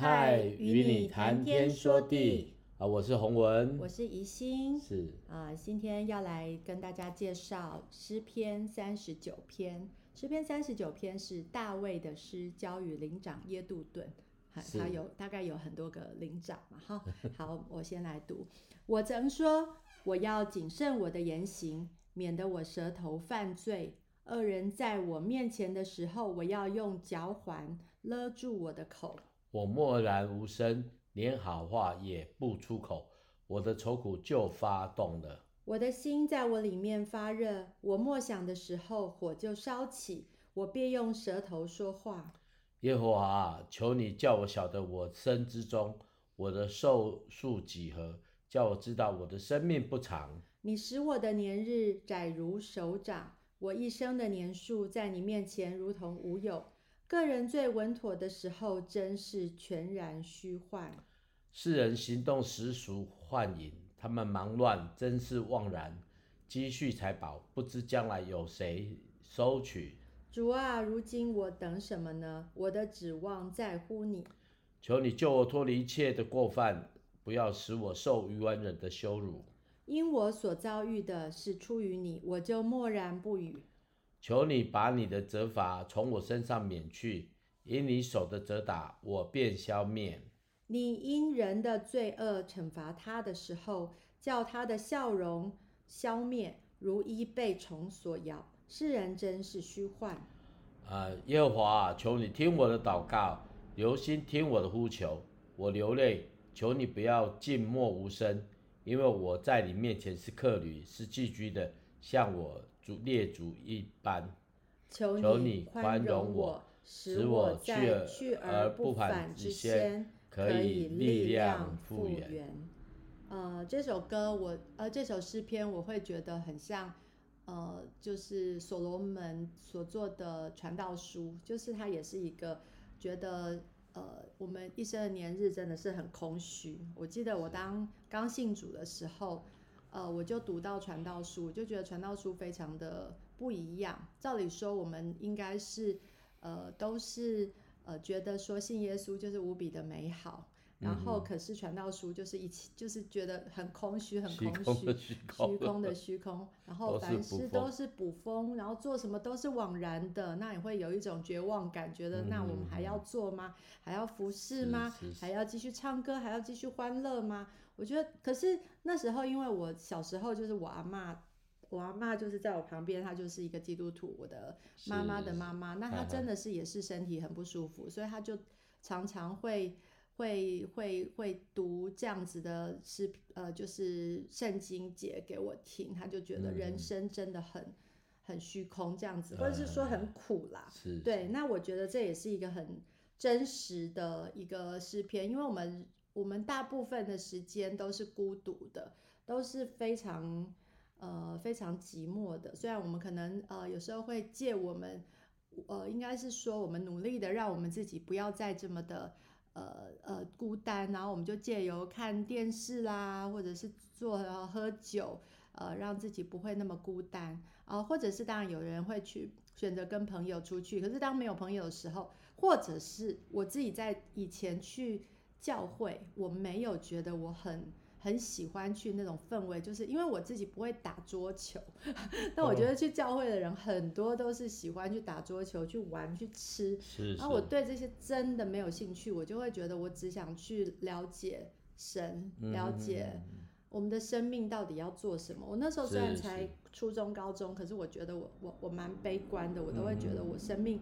嗨，与你谈天说地啊！我是洪文，我是怡心，是啊，今天要来跟大家介绍诗篇三十九篇。诗篇三十九篇是大卫的诗，交与灵长耶杜顿。他有大概有很多个灵长嘛，哈。好，我先来读。我曾说，我要谨慎我的言行，免得我舌头犯罪。恶人在我面前的时候，我要用脚环勒住我的口。我默然无声，连好话也不出口，我的愁苦就发动了。我的心在我里面发热，我默想的时候，火就烧起，我便用舌头说话。耶和华啊，求你叫我晓得我身之中，我的寿数几何，叫我知道我的生命不长。你使我的年日窄如手掌，我一生的年数在你面前如同无有。个人最稳妥的时候，真是全然虚幻。世人行动实属幻影，他们忙乱，真是妄然。积蓄财宝，不知将来有谁收取。主啊，如今我等什么呢？我的指望在乎你。求你救我脱离一切的过犯，不要使我受愚顽人的羞辱。因我所遭遇的是出于你，我就默然不语。求你把你的责罚从我身上免去，因你手的责打，我便消灭。你因人的罪恶惩罚他的时候，叫他的笑容消灭，如一被虫所咬。世人真是虚幻。啊、呃，耶和华，求你听我的祷告，留心听我的呼求。我流泪，求你不要静默无声，因为我在你面前是客旅，是寄居的，像我。列祖一般，求你宽容我，使我在去而不返之先可以力量复原。呃，这首歌我呃这首诗篇我会觉得很像，呃，就是所罗门所做的传道书，就是他也是一个觉得呃我们一生的年日真的是很空虚。我记得我当刚信主的时候。呃，我就读到传道书，就觉得传道书非常的不一样。照理说，我们应该是，呃，都是呃觉得说信耶稣就是无比的美好。然后，可是传道书就是一起，就是觉得很空虚，很空虚，虚 空的虚空。然后凡事都是捕风，然后做什么都是枉然的，那也会有一种绝望感，觉得那我们还要做吗？还要服侍吗？还要继续唱歌？还要继续欢乐吗？我觉得，可是那时候，因为我小时候就是我阿妈，我阿妈就是在我旁边，她就是一个基督徒，我的妈妈的妈妈，那她真的是也是身体很不舒服，所以她就常常会。会会会读这样子的诗，呃，就是圣经节给我听，她就觉得人生真的很、嗯、很虚空这样子，或者是说很苦啦。是，对。那我觉得这也是一个很真实的一个诗篇，因为我们我们大部分的时间都是孤独的，都是非常呃非常寂寞的。虽然我们可能呃有时候会借我们呃应该是说我们努力的让我们自己不要再这么的。呃呃，孤单，然后我们就借由看电视啦，或者是做喝酒，呃，让自己不会那么孤单啊，呃，或者是当然有人会去选择跟朋友出去，可是当没有朋友的时候，或者是我自己在以前去教会，我没有觉得我很。很喜欢去那种氛围，就是因为我自己不会打桌球，但我觉得去教会的人很多都是喜欢去打桌球、去玩、去吃。是是。然后我对这些真的没有兴趣，我就会觉得我只想去了解神，了解我们的生命到底要做什么。我那时候虽然才初中、高中，可是我觉得我我我蛮悲观的，我都会觉得我生命，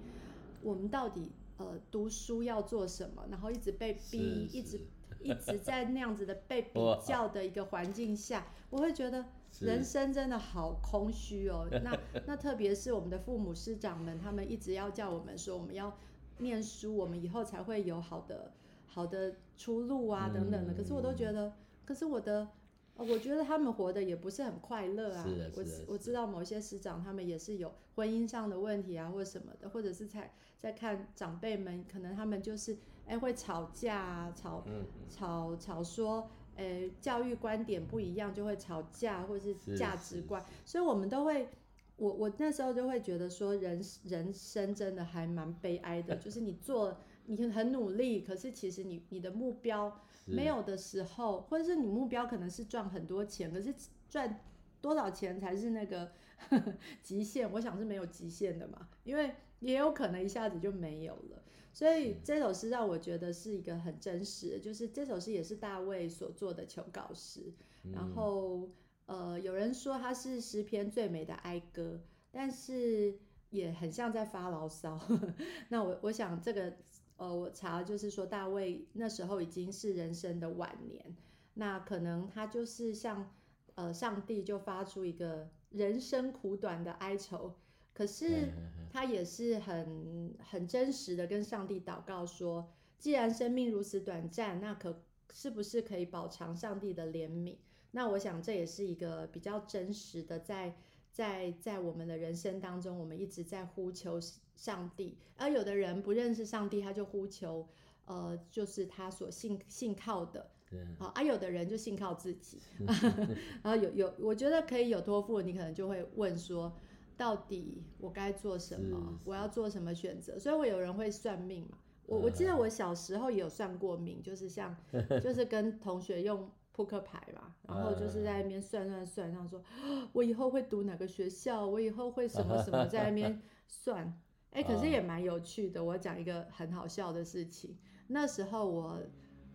我们到底呃读书要做什么，然后一直被逼，一直。一直在那样子的被 比较的一个环境下，我会觉得人生真的好空虚哦。那 那特别是我们的父母师长们，他们一直要叫我们说，我们要念书，我们以后才会有好的好的出路啊等等的。可是我都觉得，可是我的。我觉得他们活得也不是很快乐啊。是的，是的，我我知道某些师长他们也是有婚姻上的问题啊，或者什么的，或者是在在看长辈们，可能他们就是哎会吵架啊，吵吵吵说哎教育观点不一样就会吵架，或者是价值观，所以我们都会，我我那时候就会觉得说人人生真的还蛮悲哀的，就是你做。你很努力，可是其实你你的目标没有的时候，或者是你目标可能是赚很多钱，可是赚多少钱才是那个 极限？我想是没有极限的嘛，因为也有可能一下子就没有了。所以这首诗让我觉得是一个很真实，就是这首诗也是大卫所做的求告诗。然后呃，有人说它是诗篇最美的哀歌，但是也很像在发牢骚。那我我想这个呃，我查就是说大卫那时候已经是人生的晚年，那可能他就是像呃上帝就发出一个人生苦短的哀愁。可是他也是很很真实的跟上帝祷告说，既然生命如此短暂，那可是不是可以饱尝上帝的怜悯？那我想这也是一个比较真实的在，在在在我们的人生当中，我们一直在呼求上帝。而有的人不认识上帝，他就呼求，呃，就是他所信信靠的。好，而有的人就信靠自己。然后有有，我觉得可以有托付，你可能就会问说。到底我该做什么？我要做什么选择？所以我有人会算命嘛？我我记得我小时候也有算过命，就是像就是跟同学用扑克牌嘛，然后就是在那边算算算，然后说 我以后会读哪个学校，我以后会什么什么，在那边算。哎、欸，可是也蛮有趣的。我讲一个很好笑的事情。那时候我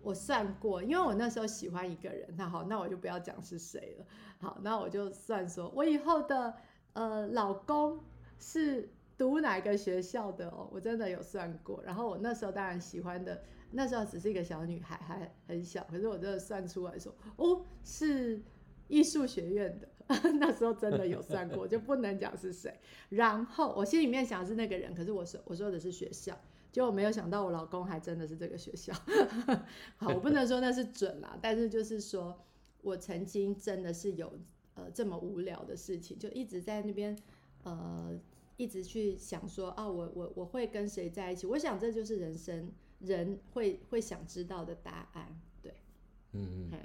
我算过，因为我那时候喜欢一个人，那好，那我就不要讲是谁了。好，那我就算说我以后的。呃，老公是读哪个学校的哦？我真的有算过。然后我那时候当然喜欢的，那时候只是一个小女孩，还很小。可是我真的算出来说，哦，是艺术学院的。那时候真的有算过，就不能讲是谁。然后我心里面想的是那个人，可是我说我说的是学校，结果没有想到我老公还真的是这个学校。好，我不能说那是准啦，但是就是说我曾经真的是有。呃，这么无聊的事情，就一直在那边，呃，一直去想说啊，我我我会跟谁在一起？我想这就是人生人会会想知道的答案，对，嗯嗯，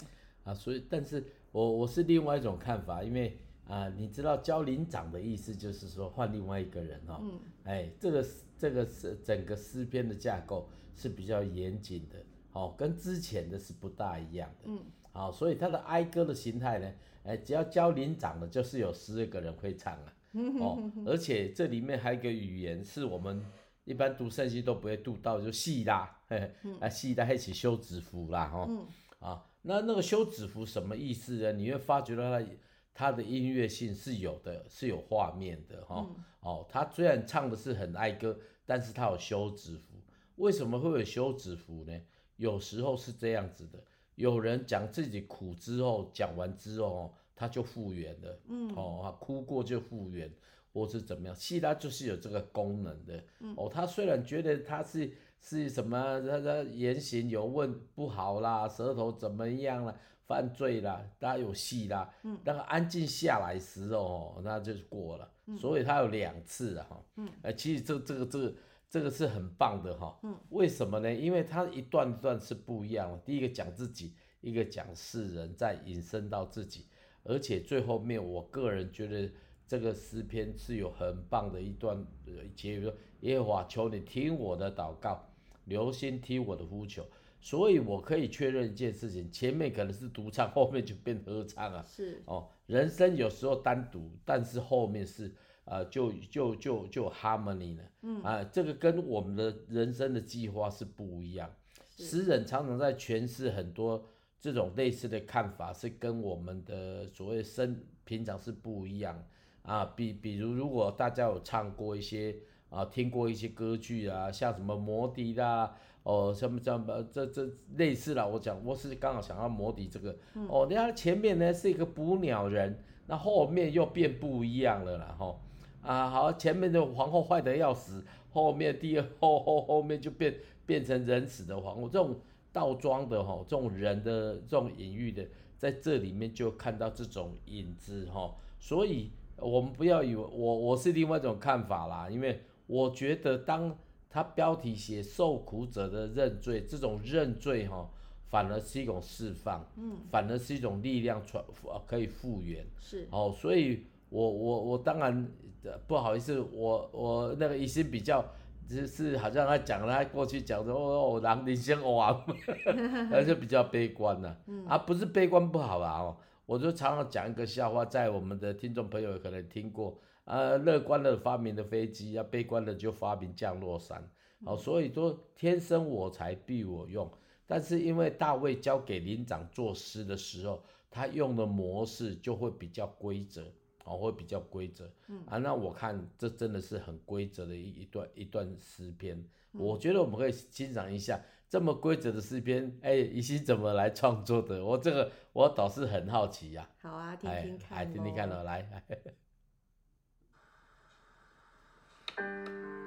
啊，所以，但是我我是另外一种看法，因为啊、呃，你知道教领长的意思就是说换另外一个人哦，嗯，哎，这个这个是整个诗篇的架构是比较严谨的，哦，跟之前的是不大一样的，嗯，好，所以他的哀歌的形态呢？哎，只要教领长的，就是有十二个人会唱啊，哦，而且这里面还有一个语言是我们一般读圣经都不会读到，就细啦，嘿，啊细啦一起休止符啦，哈、哦，啊，那那个休止符什么意思呢？你会发觉到它它的音乐性是有的，是有画面的，哈、哦，哦，它虽然唱的是很哀歌，但是它有休止符，为什么会有休止符呢？有时候是这样子的。有人讲自己苦之后，讲完之后，他就复原了。嗯，哦，哭过就复原，或是怎么样？希拉就是有这个功能的。嗯，哦，他虽然觉得他是是什么，他的言行有问不好啦，舌头怎么样了，犯罪啦，他有戏啦。嗯，那个安静下来时哦，那就过了。嗯，所以他有两次啊。嗯，哎，其实这这个这个。这个是很棒的哈，嗯，为什么呢？因为他一段一段是不一样的。第一个讲自己，一个讲世人，再引申到自己，而且最后面，我个人觉得这个诗篇是有很棒的一段结语，说耶和华求你听我的祷告，留心听我的呼求。所以我可以确认一件事情，前面可能是独唱，后面就变合唱啊。是哦，人生有时候单独，但是后面是。啊、呃，就就就就 harmony 了，嗯啊，这个跟我们的人生的计划是不一样。诗人常常在诠释很多这种类似的看法，是跟我们的所谓生平常是不一样啊。比比如，如果大家有唱过一些啊，听过一些歌剧啊，像什么魔笛啦，哦，什么什么这这类似啦，我讲我是刚好想要魔笛这个，嗯、哦，你看前面呢是一个捕鸟人，那后面又变不一样了啦，吼。啊，好，前面的皇后坏得要死，后面第二后后后面就变变成人死的皇后，这种倒装的哈，这种人的这种隐喻的，在这里面就看到这种影子哈，所以我们不要以为我我是另外一种看法啦，因为我觉得当他标题写受苦者的认罪，这种认罪哈，反而是一种释放，嗯，反而是一种力量传可以复原，是。哦，所以我我我当然。不好意思，我我那个疑心比较就是好像他讲他过去讲说哦，人人生王，而且 比较悲观呐、啊，嗯、啊不是悲观不好啊哦，我就常常讲一个笑话，在我们的听众朋友可能听过，呃，乐观的发明的飞机，啊悲观的就发明降落伞，哦，所以说天生我材必我用，但是因为大卫交给灵长作诗的时候，他用的模式就会比较规则。哦，会比较规则，嗯啊，那我看这真的是很规则的一一段一段诗篇，嗯、我觉得我们可以欣赏一下这么规则的诗篇，哎，你是怎么来创作的？我这个我倒是很好奇呀、啊。好啊，听听看，来听听看哦，来。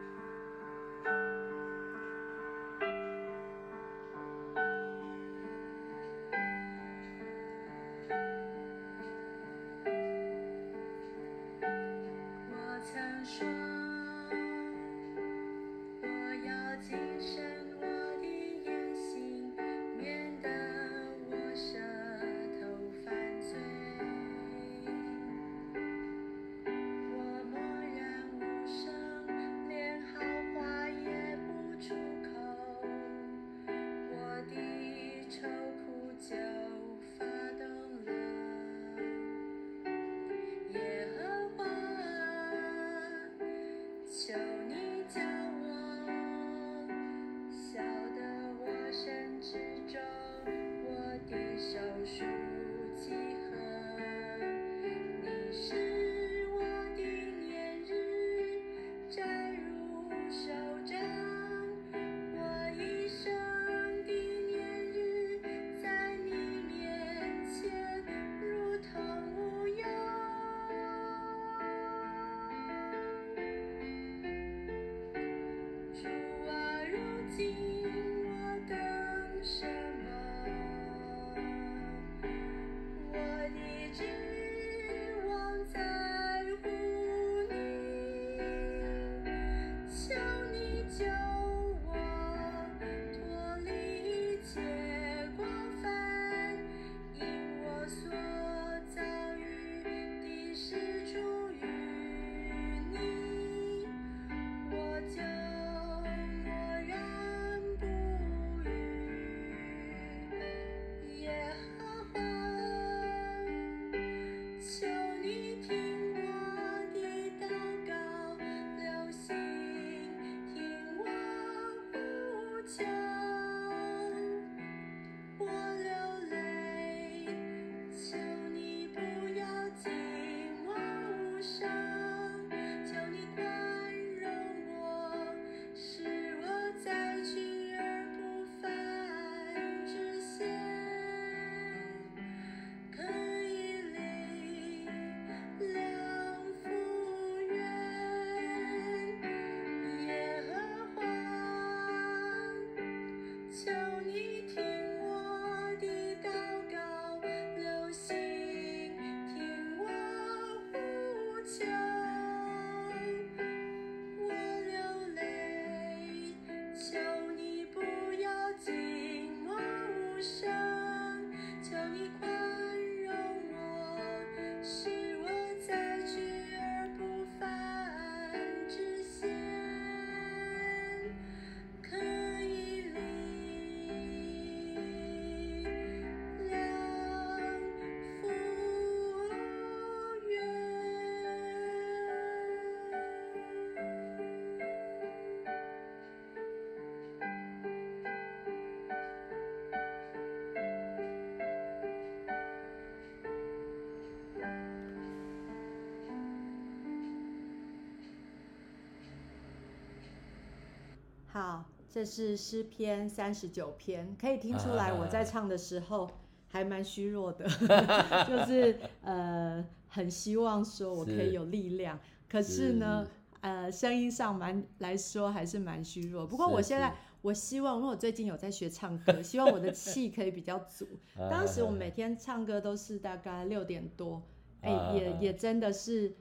好，这是诗篇三十九篇，可以听出来我在唱的时候还蛮虚弱的，就是呃很希望说我可以有力量，是可是呢，是呃声音上蛮来说还是蛮虚弱。不过我现在我希望，因为我最近有在学唱歌，希望我的气可以比较足。当时我每天唱歌都是大概六点多，哎、欸，也也真的是。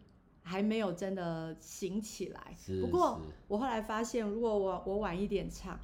还没有真的醒起来，不过我后来发现，如果我我晚一点唱，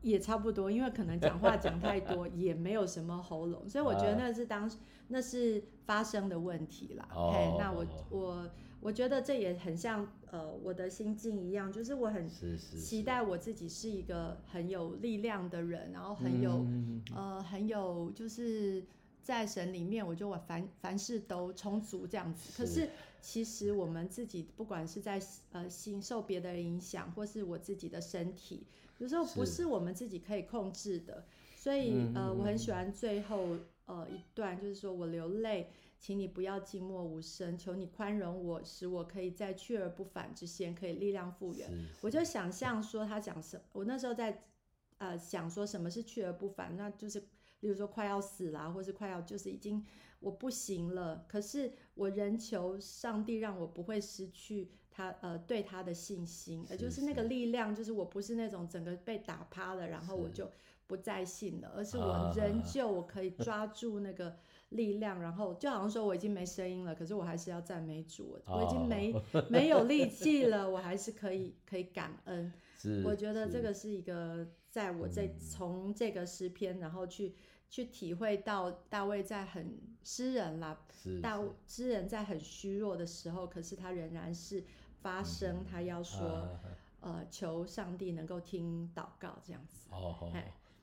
也差不多，因为可能讲话讲太多，也没有什么喉咙，所以我觉得那是当那是发生的问题啦。嘿，那我我我觉得这也很像呃我的心境一样，就是我很期待我自己是一个很有力量的人，然后很有、嗯、呃很有就是在神里面，我就我凡凡事都充足这样子。可是其实我们自己不管是在呃心受别的人影响，或是我自己的身体，有时候不是我们自己可以控制的。所以呃我很喜欢最后呃一段，就是说我流泪。请你不要寂寞无声，求你宽容我，使我可以在去而不返之先可以力量复原。我就想象说他讲什，我那时候在呃想说什么是去而不返，那就是例如说快要死了，或是快要就是已经我不行了，可是我仍求上帝让我不会失去他呃对他的信心，也就是那个力量，就是我不是那种整个被打趴了，然后我就不再信了，而是我仍旧我可以抓住那个。力量，然后就好像说我已经没声音了，可是我还是要赞美主。Oh. 我已经没没有力气了，我还是可以可以感恩。是，我觉得这个是一个在我这从这个诗篇，然后去去体会到大卫在很诗人啦，大诗人在很虚弱的时候，可是他仍然是发声，他要说、嗯、呃求上帝能够听祷告这样子。哦哦，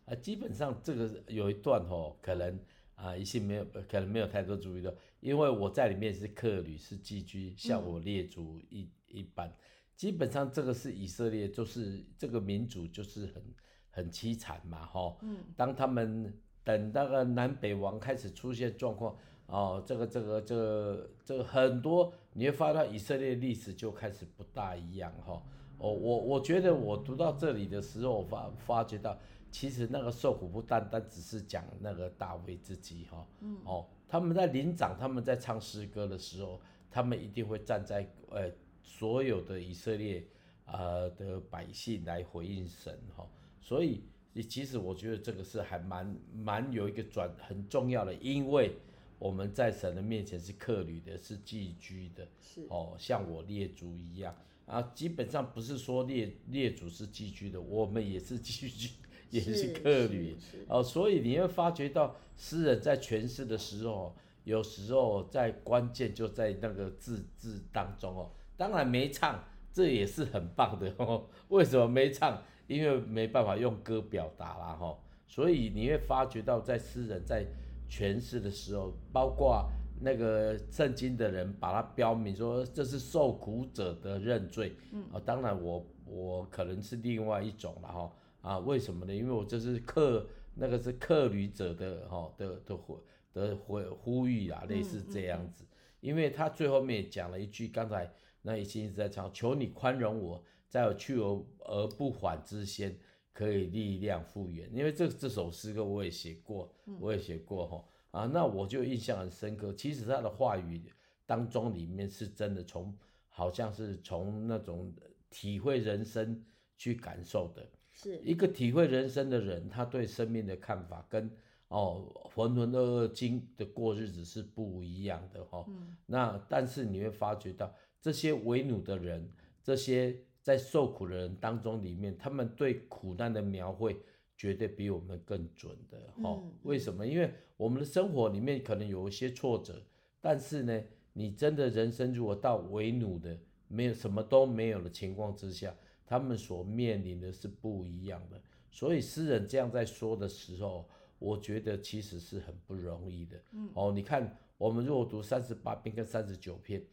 啊，基本上这个有一段哦，可能。啊，一些没有可能没有太多注意到，因为我在里面是客旅，是寄居，像我列祖一、嗯、一般。基本上这个是以色列，就是这个民族就是很很凄惨嘛，吼。嗯。当他们等那个南北王开始出现状况，哦，这个这个这个这个很多，你会发现以色列历史就开始不大一样，哈。哦，我我觉得我读到这里的时候，我发发觉到。其实那个受苦不单单只是讲那个大卫自己哈，哦，他们在领长，他们在唱诗歌的时候，他们一定会站在呃所有的以色列呃的百姓来回应神哈，所以其实我觉得这个是还蛮蛮有一个转很重要的，因为我们在神的面前是客旅的，是寄居的，是哦，像我列祖一样啊，基本上不是说列列祖是寄居的，我们也是寄居。也是客旅哦，所以你会发觉到诗人在诠释的时候，有时候在关键就在那个字字当中哦。当然没唱，这也是很棒的哦。为什么没唱？因为没办法用歌表达啦哈。所以你会发觉到，在诗人在诠释的时候，包括那个圣经的人把它标明说这是受苦者的认罪。嗯，啊，当然我我可能是另外一种了哈。啊，为什么呢？因为我这是客，那个是客旅者的哈的的呼的呼呼吁啊，类似这样子。因为他最后面也讲了一句，刚才那一心一直在唱，求你宽容我，在我去而而不返之先，可以力量复原。因为这这首诗歌我也写过，我也写过哈啊，那我就印象很深刻。其实他的话语当中里面是真的从，好像是从那种体会人生去感受的。是一个体会人生的人，他对生命的看法跟哦浑浑噩噩经的过日子是不一样的哈、哦。嗯、那但是你会发觉到这些为奴的人，这些在受苦的人当中里面，他们对苦难的描绘绝对比我们更准的哈。哦嗯、为什么？因为我们的生活里面可能有一些挫折，但是呢，你真的人生如果到为奴的，没有什么都没有的情况之下。他们所面临的是不一样的，所以诗人这样在说的时候，我觉得其实是很不容易的。嗯，哦，你看，我们如果读三十八篇跟三十九篇，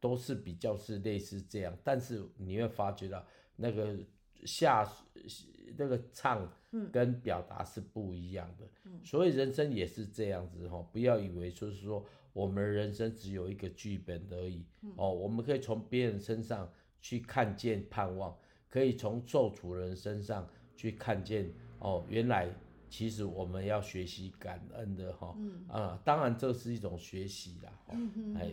都是比较是类似这样，但是你会发觉到那个下那个唱跟表达是不一样的。嗯，所以人生也是这样子哈，不要以为就是说我们人生只有一个剧本而已。哦，我们可以从别人身上去看见盼望。可以从受苦人身上去看见哦，原来其实我们要学习感恩的哈，嗯、啊，当然这是一种学习啦，嗯哼，哎，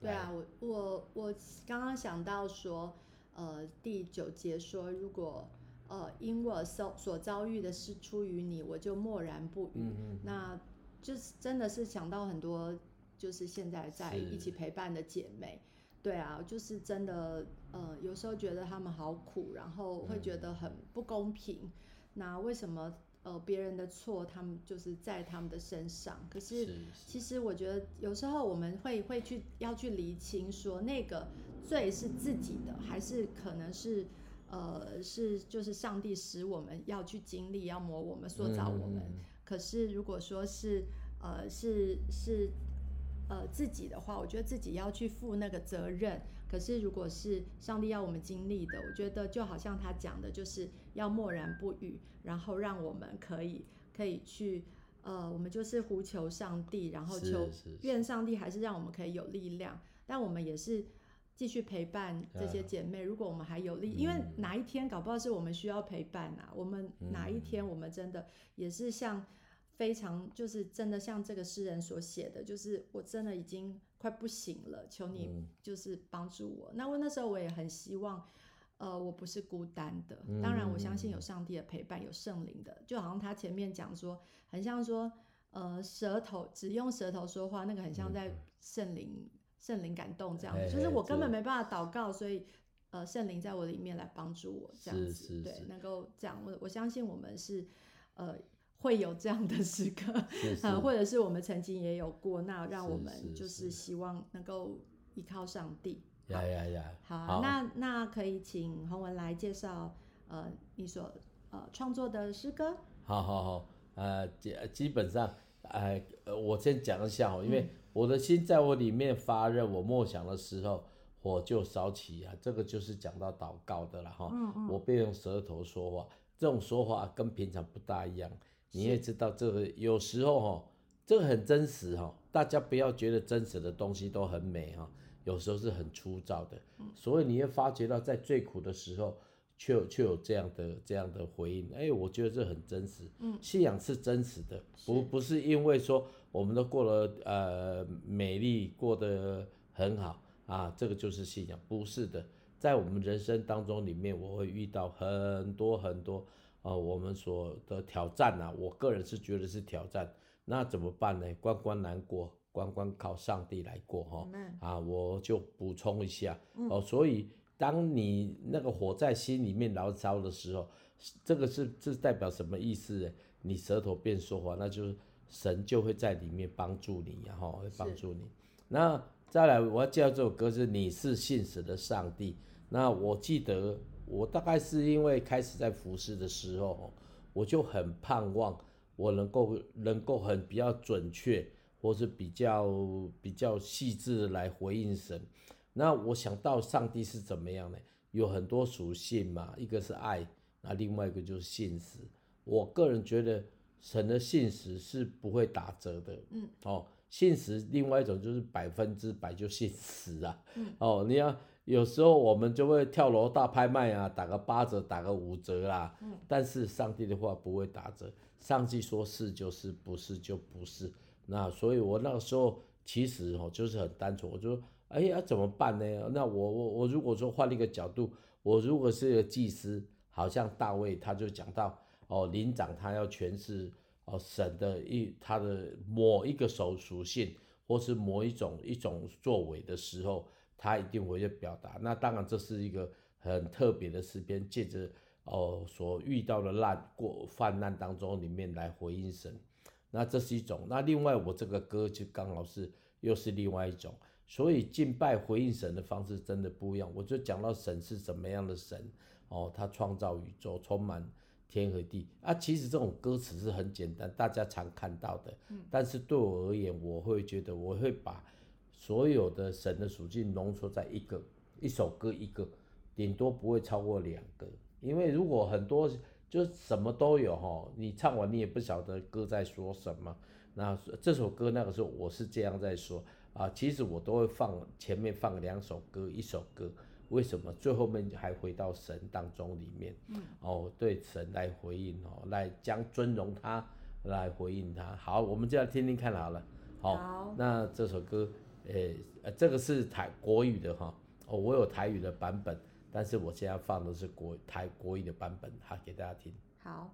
对啊，我我我刚刚想到说，呃，第九节说，如果呃因我所所遭遇的是出于你，我就默然不语，嗯、那就是真的是想到很多，就是现在在一起陪伴的姐妹。对啊，就是真的，呃，有时候觉得他们好苦，然后会觉得很不公平。嗯、那为什么呃别人的错，他们就是在他们的身上？可是其实我觉得有时候我们会会去要去厘清说，那个罪是自己的，还是可能是呃是就是上帝使我们要去经历，要磨我们，塑造我们。可是如果说是呃是是呃自己的话，我觉得自己要去负那个责任。可是如果是上帝要我们经历的，我觉得就好像他讲的，就是要默然不语，然后让我们可以可以去。呃，我们就是呼求上帝，然后求愿上帝还是让我们可以有力量。但我们也是继续陪伴这些姐妹。如果我们还有力，因为哪一天搞不好是我们需要陪伴啊。我们哪一天我们真的也是像非常就是真的像这个诗人所写的，就是我真的已经快不行了，求你就是帮助我。那我那时候我也很希望。呃，我不是孤单的，当然我相信有上帝的陪伴，有圣灵的，就好像他前面讲说，很像说，呃，舌头只用舌头说话，那个很像在圣灵圣灵感动这样子，就是我根本没办法祷告，所以呃，圣灵在我里面来帮助我这样子，对，能够这样，我我相信我们是呃会有这样的时刻，呃，或者是我们曾经也有过，那让我们就是希望能够依靠上帝。呀呀呀！好，好，那那可以请洪文来介绍，呃，你所呃创作的诗歌。好好好，呃，基基本上，呃，我先讲一下哦，因为我的心在我里面发热，我默想的时候，火就烧起啊。这个就是讲到祷告的了哈。嗯嗯。我便用舌头说话，这种说话跟平常不大一样。你也知道，这个有时候哈，这个很真实哈，大家不要觉得真实的东西都很美哈。有时候是很粗糙的，所以你会发觉到在最苦的时候，却有却有这样的这样的回应。哎，我觉得这很真实。嗯，信仰是真实的，不不是因为说我们都过了呃美丽，过得很好啊，这个就是信仰，不是的。在我们人生当中里面，我会遇到很多很多啊、呃，我们所的挑战啊，我个人是觉得是挑战。那怎么办呢？关关难过。关关靠上帝来过哈，啊，我就补充一下哦，所以当你那个火在心里面燃烧的时候，这个是这是代表什么意思呢？你舌头变说话，那就是神就会在里面帮助你，然后会帮助你。那再来，我要介绍这首歌是《你是信实的上帝》。那我记得我大概是因为开始在服侍的时候，我就很盼望我能够能够很比较准确。或是比较比较细致的来回应神，那我想到上帝是怎么样呢？有很多属性嘛，一个是爱，那另外一个就是信实。我个人觉得神的信实是不会打折的，嗯，哦，信实另外一种就是百分之百就信实啊，嗯，哦，你要有时候我们就会跳楼大拍卖啊，打个八折，打个五折啦，嗯，但是上帝的话不会打折，上帝说是就是，不是就不是。那所以，我那个时候其实哦，就是很单纯，我就说，哎呀，怎么办呢？那我我我如果说换了一个角度，我如果是一个祭司，好像大卫他就讲到哦，灵长他要诠释哦神的一他的某一个手属性，或是某一种一种作为的时候，他一定会去表达。那当然这是一个很特别的诗篇，借着哦所遇到的难过患难当中里面来回应神。那这是一种，那另外我这个歌就刚好是又是另外一种，所以敬拜回应神的方式真的不一样。我就讲到神是怎么样的神哦，他创造宇宙，充满天和地啊。其实这种歌词是很简单，大家常看到的。但是对我而言，我会觉得我会把所有的神的属性浓缩在一个一首歌一个，顶多不会超过两个，因为如果很多。就什么都有哈，你唱完你也不晓得歌在说什么。那这首歌那个时候我是这样在说啊，其实我都会放前面放两首歌，一首歌，为什么最后面还回到神当中里面？嗯，哦，对神来回应哦，来将尊荣他来回应他。好，我们就要听听看好了。好，好，那这首歌，诶，呃，这个是台国语的哈，哦，我有台语的版本。但是我现在放的是国台国语的版本，哈，给大家听。好。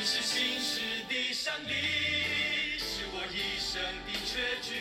你是信实的上帝，是我一生的确据，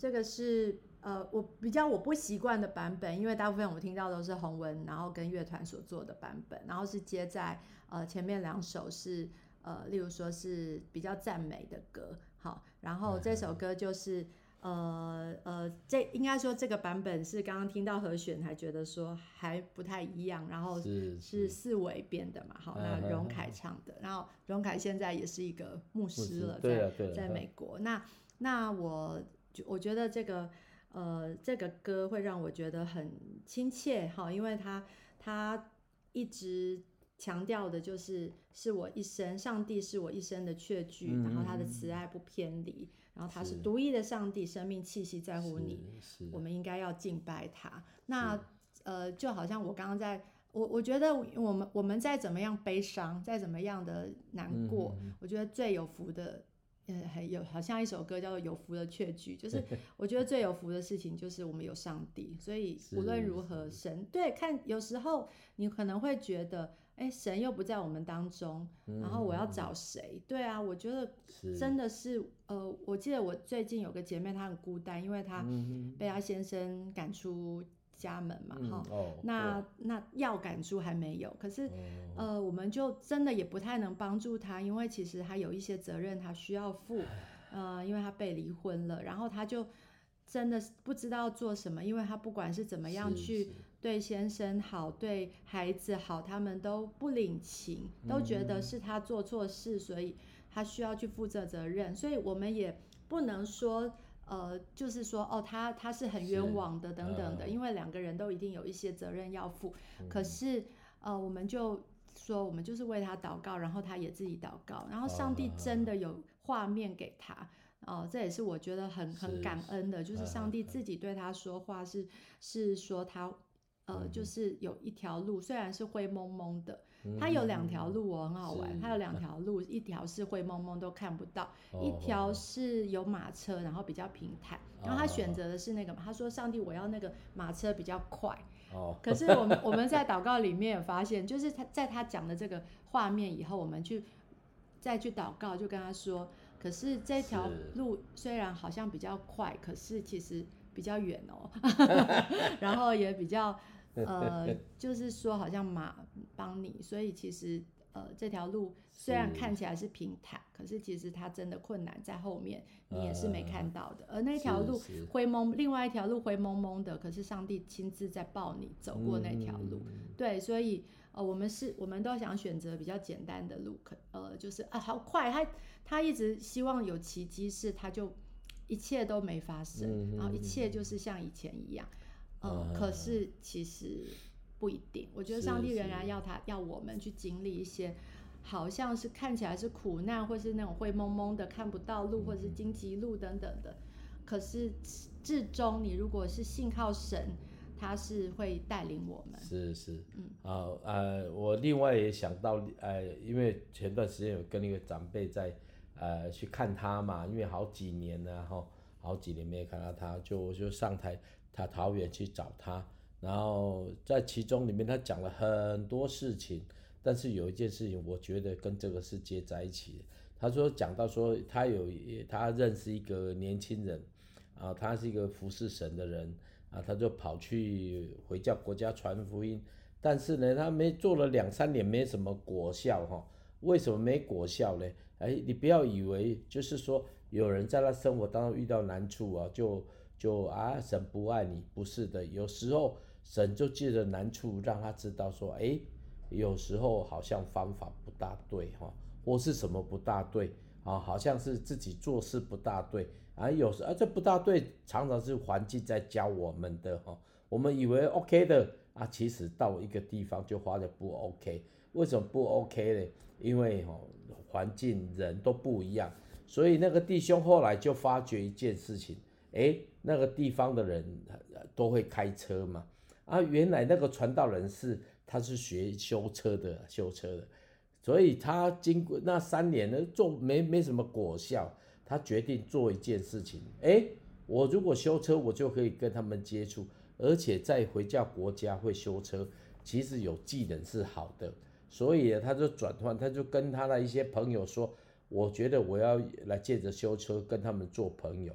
这个是。呃，我比较我不习惯的版本，因为大部分我听到都是洪文，然后跟乐团所做的版本，然后是接在呃前面两首是呃，例如说是比较赞美的歌，好，然后这首歌就是呃呃，这应该说这个版本是刚刚听到和弦还觉得说还不太一样，然后是四维编的嘛，好，那荣凯唱的，然后荣凯现在也是一个牧师了，在在美国，那那我我觉得这个。呃，这个歌会让我觉得很亲切哈，因为他他一直强调的就是是我一生，上帝是我一生的确据，嗯、然后他的慈爱不偏离，然后他是独一的上帝，生命气息在乎你，我们应该要敬拜他。那呃，就好像我刚刚在，我我觉得我们我们再怎么样悲伤，再怎么样的难过，嗯、我觉得最有福的。呃，还有好像一首歌叫做《有福的确据》，就是我觉得最有福的事情就是我们有上帝，所以无论如何，神对看有时候你可能会觉得，哎，神又不在我们当中，然后我要找谁？对啊，我觉得真的是，呃，我记得我最近有个姐妹，她很孤单，因为她被她先生赶出。家门嘛，哈、嗯哦，那、哦、那要赶出还没有，可是、哦，呃，我们就真的也不太能帮助他，因为其实他有一些责任他需要负，呃，因为他被离婚了，然后他就真的不知道做什么，因为他不管是怎么样去对先生好，对孩子好，他们都不领情，都觉得是他做错事，所以他需要去负责责任，所以我们也不能说。呃，就是说，哦，他他是很冤枉的，等等的，因为两个人都一定有一些责任要负。嗯、可是，呃，我们就说，我们就是为他祷告，然后他也自己祷告，然后上帝真的有画面给他，哦、呃，这也是我觉得很很感恩的，就是上帝自己对他说话是，是是说他，呃，就是有一条路，虽然是灰蒙蒙的。它有两条路哦，很好玩。它有两条路，一条是灰蒙蒙都看不到，哦、一条是有马车，然后比较平坦。哦、然后他选择的是那个，他说：“上帝，我要那个马车比较快。哦”可是我们我们在祷告里面也发现，就是他在他讲的这个画面以后，我们去再去祷告，就跟他说：“可是这条路虽然好像比较快，可是其实比较远哦，然后也比较。”呃，就是说，好像马帮你，所以其实呃，这条路虽然看起来是平坦，是，可是其实它真的困难在后面，你也是没看到的。呃、而那条路灰蒙，另外一条路灰蒙蒙的，可是上帝亲自在抱你走过那条路。嗯、对，所以呃，我们是，我们都想选择比较简单的路，可呃，就是啊，好快，他他一直希望有奇迹，是他就一切都没发生，嗯、然后一切就是像以前一样。嗯，可是其实不一定。我觉得上帝仍然要他要我们去经历一些好像是看起来是苦难，或是那种灰蒙蒙的看不到路，或者是荆棘路等等的。可是至终，你如果是信靠神，他是会带领我们。是是，嗯，啊呃，我另外也想到，呃，因为前段时间有跟一个长辈在，呃，去看他嘛，因为好几年了哈，好几年没有看到他，就就上台他桃园去找他，然后在其中里面他讲了很多事情。但是有一件事情，我觉得跟这个是接在一起的。他说讲到说，他有他认识一个年轻人，啊，他是一个服侍神的人，啊，他就跑去回教国家传福音。但是呢，他没做了两三年，没什么果效哈。为什么没果效呢？哎，你不要以为就是说有人在他生活当中遇到难处啊，就就啊神不爱你，不是的。有时候神就借着难处让他知道说，哎。有时候好像方法不大对哈，或是什么不大对啊，好像是自己做事不大对啊。有时啊，这不大对，常常是环境在教我们的哈。我们以为 OK 的啊，其实到一个地方就发现不 OK。为什么不 OK 呢？因为哈环境人都不一样，所以那个弟兄后来就发觉一件事情，哎，那个地方的人都会开车嘛。啊，原来那个传道人是。他是学修车的，修车的，所以他经过那三年呢，做没没什么果效，他决定做一件事情，哎，我如果修车，我就可以跟他们接触，而且在回教国家会修车，其实有技能是好的，所以他就转换，他就跟他的一些朋友说，我觉得我要来借着修车跟他们做朋友，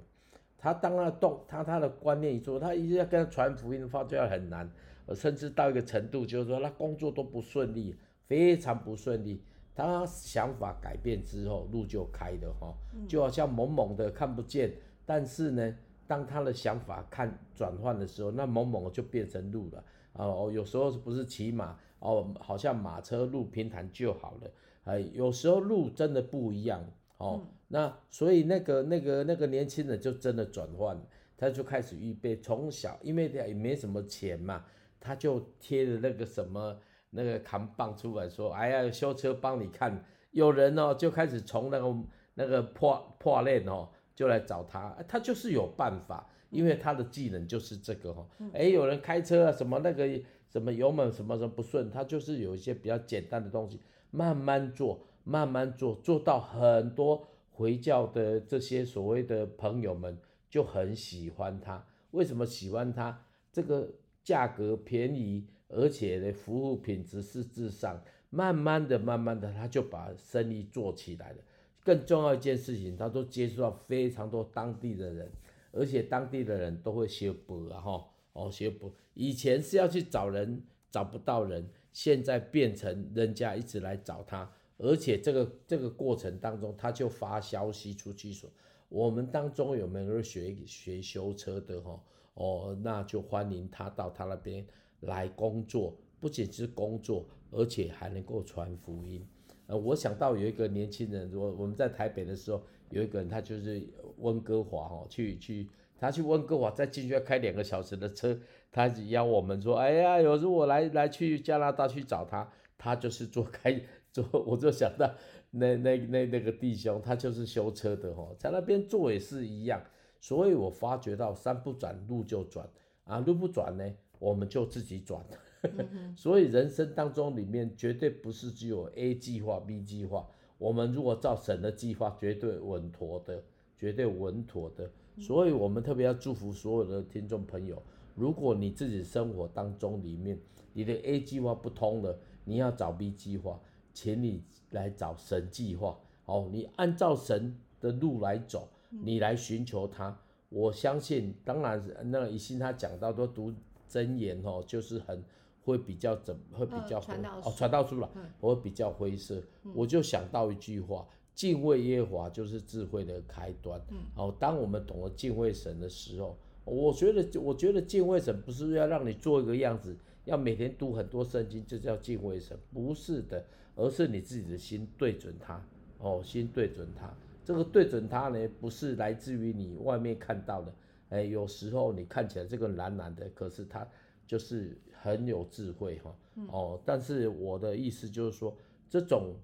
他当他动他他的观念一做，他一直要跟他传福音，发觉很难。甚至到一个程度，就是说他工作都不顺利，非常不顺利。他想法改变之后，路就开了哈，就好像蒙蒙的看不见，但是呢，当他的想法看转换的时候，那蒙蒙就变成路了。哦，有时候不是骑马哦，好像马车路平坦就好了。哎，有时候路真的不一样哦。那所以那个那个那个年轻人就真的转换，他就开始预备，从小因为他也没什么钱嘛。他就贴了那个什么那个扛棒出来说，哎呀，修车帮你看，有人哦就开始从那个那个破破烂哦就来找他，他就是有办法，因为他的技能就是这个哦，哎，有人开车啊什么那个什么油门什么什么不顺，他就是有一些比较简单的东西，慢慢做，慢慢做，做到很多回教的这些所谓的朋友们就很喜欢他，为什么喜欢他？这个。价格便宜，而且呢，服务品质是至上。慢慢的、慢慢的，他就把生意做起来了。更重要一件事情，他都接触到非常多当地的人，而且当地的人都会学博啊，哈，哦，学不。以前是要去找人，找不到人，现在变成人家一直来找他，而且这个这个过程当中，他就发消息出去说，我们当中有没有人学学修车的，哈？哦，那就欢迎他到他那边来工作，不仅是工作，而且还能够传福音。呃，我想到有一个年轻人，我我们在台北的时候，有一个人他就是温哥华哦，去去他去温哥华再进去要开两个小时的车，他邀我们说，哎呀，有时候我来来去加拿大去找他，他就是做开 做，我就想到那那那那个弟兄，他就是修车的哦，在那边做也是一样。所以我发觉到山不转路就转啊，路不转呢，我们就自己转。所以人生当中里面绝对不是只有 A 计划、B 计划，我们如果照神的计划，绝对稳妥的，绝对稳妥的。所以我们特别要祝福所有的听众朋友，如果你自己生活当中里面你的 A 计划不通了，你要找 B 计划，请你来找神计划。好，你按照神的路来走。你来寻求他，我相信，当然，那个以信他讲到都读真言哦，就是很会比较怎会比较哦传道书了，我会比较灰色，嗯、我就想到一句话，敬畏耶和华就是智慧的开端。嗯，哦，当我们懂得敬畏神的时候，我觉得我觉得敬畏神不是要让你做一个样子，要每天读很多圣经就叫敬畏神，不是的，而是你自己的心对准他，哦，心对准他。这个对准他呢，不是来自于你外面看到的，哎，有时候你看起来这个蓝蓝的，可是他就是很有智慧哈，哦，但是我的意思就是说，这种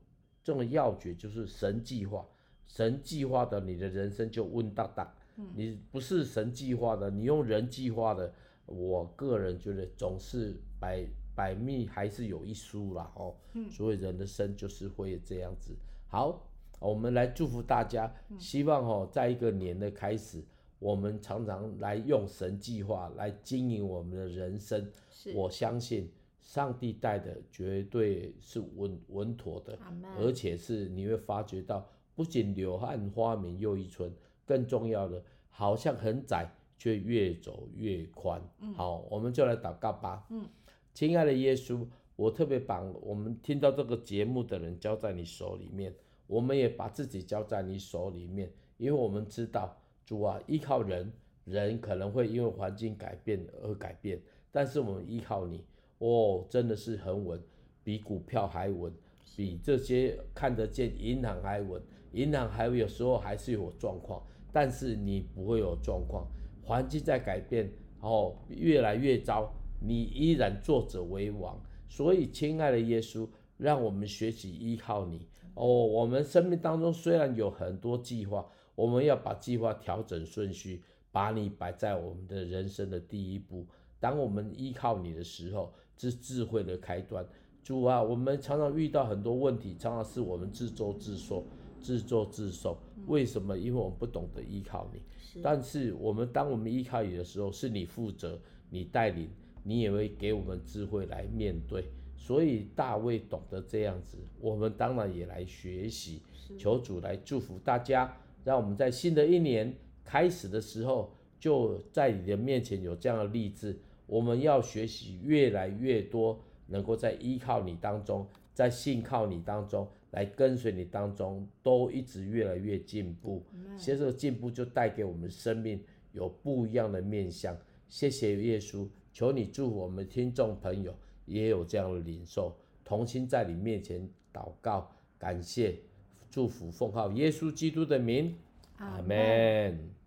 这种要诀就是神计划，神计划的你的人生就稳当当。你不是神计划的，你用人计划的，我个人觉得总是百百密还是有一疏啦哦。所以人的生就是会这样子。好，我们来祝福大家，希望哦，在一个年的开始，我们常常来用神计划来经营我们的人生。我相信上帝带的绝对是稳稳妥的，而且是你会发觉到，不仅柳暗花明又一村。更重要的，好像很窄，却越走越宽。嗯。好，我们就来祷告吧。嗯，亲爱的耶稣，我特别把我们听到这个节目的人交在你手里面，我们也把自己交在你手里面，因为我们知道，主啊，依靠人，人可能会因为环境改变而改变，但是我们依靠你，哦，真的是很稳，比股票还稳，比这些看得见银行还稳，银行还有时候还是有状况。但是你不会有状况，环境在改变，哦，越来越糟，你依然坐着为王。所以，亲爱的耶稣，让我们学习依靠你。哦，我们生命当中虽然有很多计划，我们要把计划调整顺序，把你摆在我们的人生的第一步。当我们依靠你的时候，是智慧的开端。主啊，我们常常遇到很多问题，常常是我们自作自受。自作自受，为什么？因为我们不懂得依靠你。是。但是我们当我们依靠你的时候，是你负责，你带领，你也会给我们智慧来面对。所以大卫懂得这样子，我们当然也来学习。求主来祝福大家，让我们在新的一年开始的时候，就在你的面前有这样的励志。我们要学习越来越多，能够在依靠你当中，在信靠你当中。来跟随你当中，都一直越来越进步。其实这个进步就带给我们生命有不一样的面向。谢谢耶稣，求你祝福我们听众朋友也有这样的领受，同心在你面前祷告，感谢祝福奉靠耶稣基督的名，阿门。